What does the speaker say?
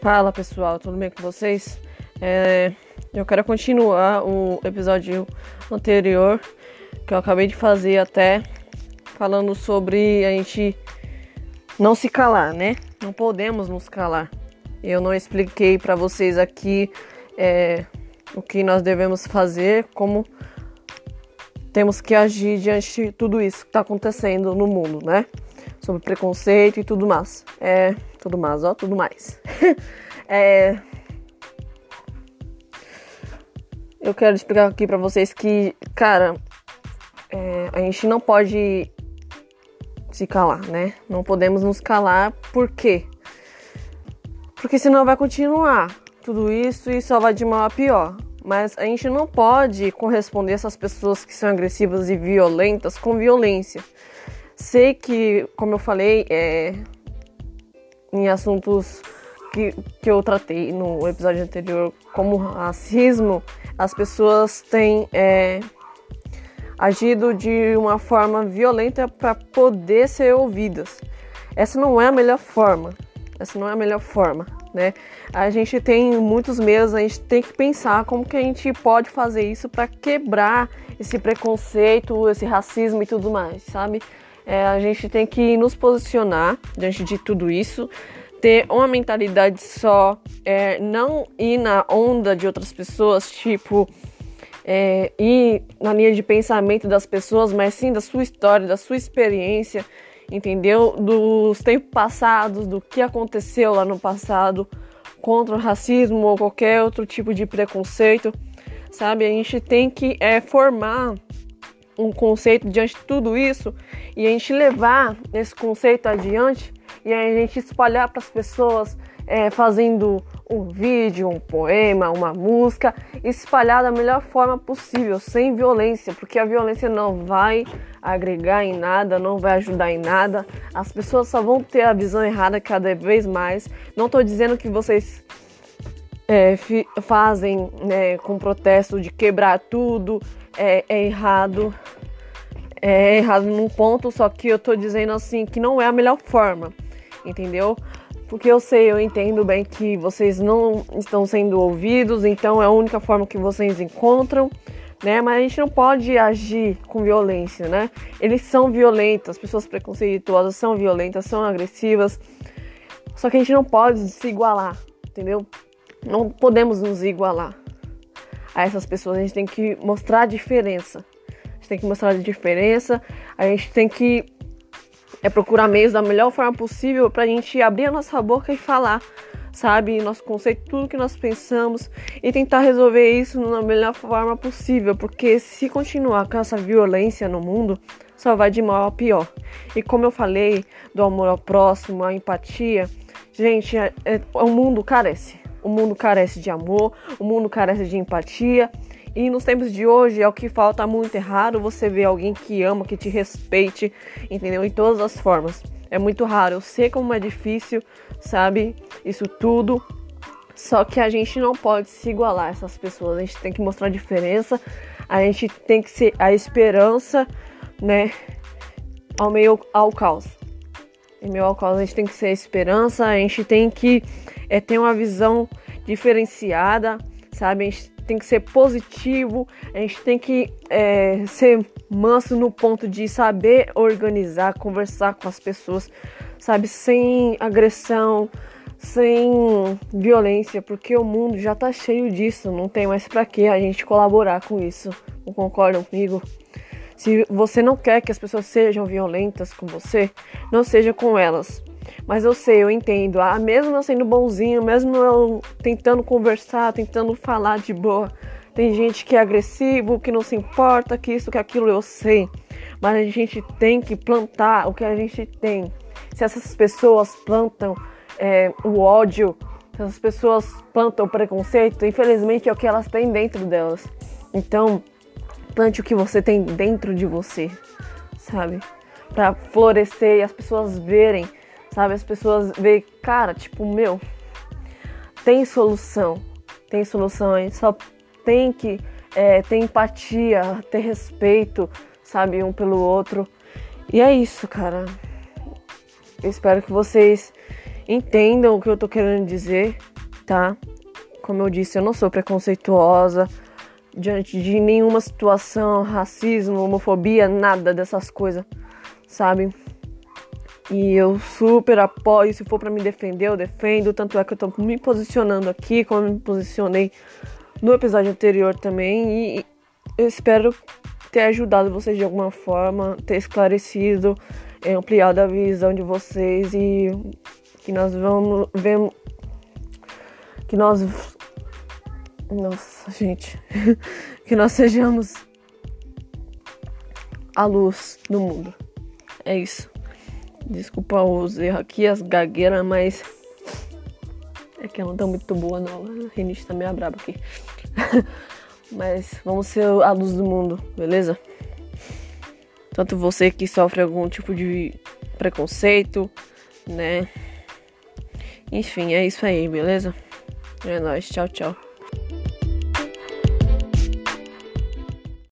Fala pessoal, tudo bem com vocês? É, eu quero continuar o episódio anterior que eu acabei de fazer até falando sobre a gente não se calar, né? Não podemos nos calar. Eu não expliquei para vocês aqui é, o que nós devemos fazer, como temos que agir diante de tudo isso que está acontecendo no mundo, né? Sobre preconceito e tudo mais. É, tudo mais, ó, tudo mais. é, eu quero explicar aqui para vocês que, cara, é, a gente não pode se calar, né? Não podemos nos calar, por quê? Porque senão vai continuar tudo isso e só vai de mal a pior. Mas a gente não pode corresponder essas pessoas que são agressivas e violentas com violência. Sei que, como eu falei, é, em assuntos que, que eu tratei no episódio anterior, como racismo, as pessoas têm é, agido de uma forma violenta para poder ser ouvidas. Essa não é a melhor forma. Essa não é a melhor forma, né? A gente tem muitos medos, a gente tem que pensar como que a gente pode fazer isso para quebrar esse preconceito, esse racismo e tudo mais, sabe? É, a gente tem que nos posicionar diante de tudo isso, ter uma mentalidade só, é, não ir na onda de outras pessoas, tipo, é, ir na linha de pensamento das pessoas, mas sim da sua história, da sua experiência, entendeu? Dos tempos passados, do que aconteceu lá no passado contra o racismo ou qualquer outro tipo de preconceito, sabe? A gente tem que é, formar um conceito diante de tudo isso e a gente levar esse conceito adiante e a gente espalhar para as pessoas é, fazendo um vídeo, um poema, uma música, espalhar da melhor forma possível, sem violência, porque a violência não vai agregar em nada, não vai ajudar em nada. As pessoas só vão ter a visão errada cada vez mais. Não estou dizendo que vocês é, fazem né, com protesto de quebrar tudo, é, é errado. É errado num ponto, só que eu tô dizendo assim que não é a melhor forma, entendeu? Porque eu sei, eu entendo bem que vocês não estão sendo ouvidos, então é a única forma que vocês encontram, né? Mas a gente não pode agir com violência, né? Eles são violentos, as pessoas preconceituosas são violentas, são agressivas. Só que a gente não pode se igualar, entendeu? Não podemos nos igualar a essas pessoas. A gente tem que mostrar a diferença. Gente tem que mostrar a diferença. A gente tem que é procurar meios da melhor forma possível para a gente abrir a nossa boca e falar, sabe, nosso conceito, tudo que nós pensamos e tentar resolver isso da melhor forma possível, porque se continuar com essa violência no mundo, só vai de mal a pior. E como eu falei do amor ao próximo, a empatia, gente, é, é, o mundo carece. O mundo carece de amor, o mundo carece de empatia. E nos tempos de hoje é o que falta muito. É raro você ver alguém que ama, que te respeite, entendeu? Em todas as formas. É muito raro. Eu sei como é difícil, sabe? Isso tudo. Só que a gente não pode se igualar a essas pessoas. A gente tem que mostrar a diferença. A gente tem que ser a esperança, né? Ao meio ao caos. Em meio ao caos, a gente tem que ser a esperança. A gente tem que é ter uma visão diferenciada, sabe? A gente tem que ser positivo, a gente tem que é, ser manso no ponto de saber organizar, conversar com as pessoas, sabe? Sem agressão, sem violência, porque o mundo já tá cheio disso, não tem mais para que a gente colaborar com isso. Não concordam comigo? Se você não quer que as pessoas sejam violentas com você, não seja com elas. Mas eu sei, eu entendo. Ah, mesmo eu sendo bonzinho, mesmo eu tentando conversar, tentando falar de boa, tem gente que é agressivo, que não se importa, que isso, que aquilo, eu sei. Mas a gente tem que plantar o que a gente tem. Se essas pessoas plantam é, o ódio, se essas pessoas plantam o preconceito, infelizmente é o que elas têm dentro delas. Então, plante o que você tem dentro de você, sabe? Para florescer e as pessoas verem sabe? As pessoas veem, cara, tipo, meu, tem solução, tem gente só tem que é, ter empatia, ter respeito, sabe, um pelo outro. E é isso, cara. Eu espero que vocês entendam o que eu tô querendo dizer, tá? Como eu disse, eu não sou preconceituosa diante de nenhuma situação, racismo, homofobia, nada dessas coisas, sabe? E eu super apoio, se for para me defender, eu defendo, tanto é que eu tô me posicionando aqui, como me posicionei no episódio anterior também, e eu espero ter ajudado vocês de alguma forma, ter esclarecido, é, ampliado a visão de vocês e que nós vamos ver que nós nossa, gente, que nós sejamos a luz do mundo. É isso. Desculpa os erros aqui, as gagueiras, mas é que eu não tô muito boa não. A rinite tá meio braba aqui. mas vamos ser a luz do mundo, beleza? Tanto você que sofre algum tipo de preconceito, né? Enfim, é isso aí, beleza? É nóis, tchau, tchau.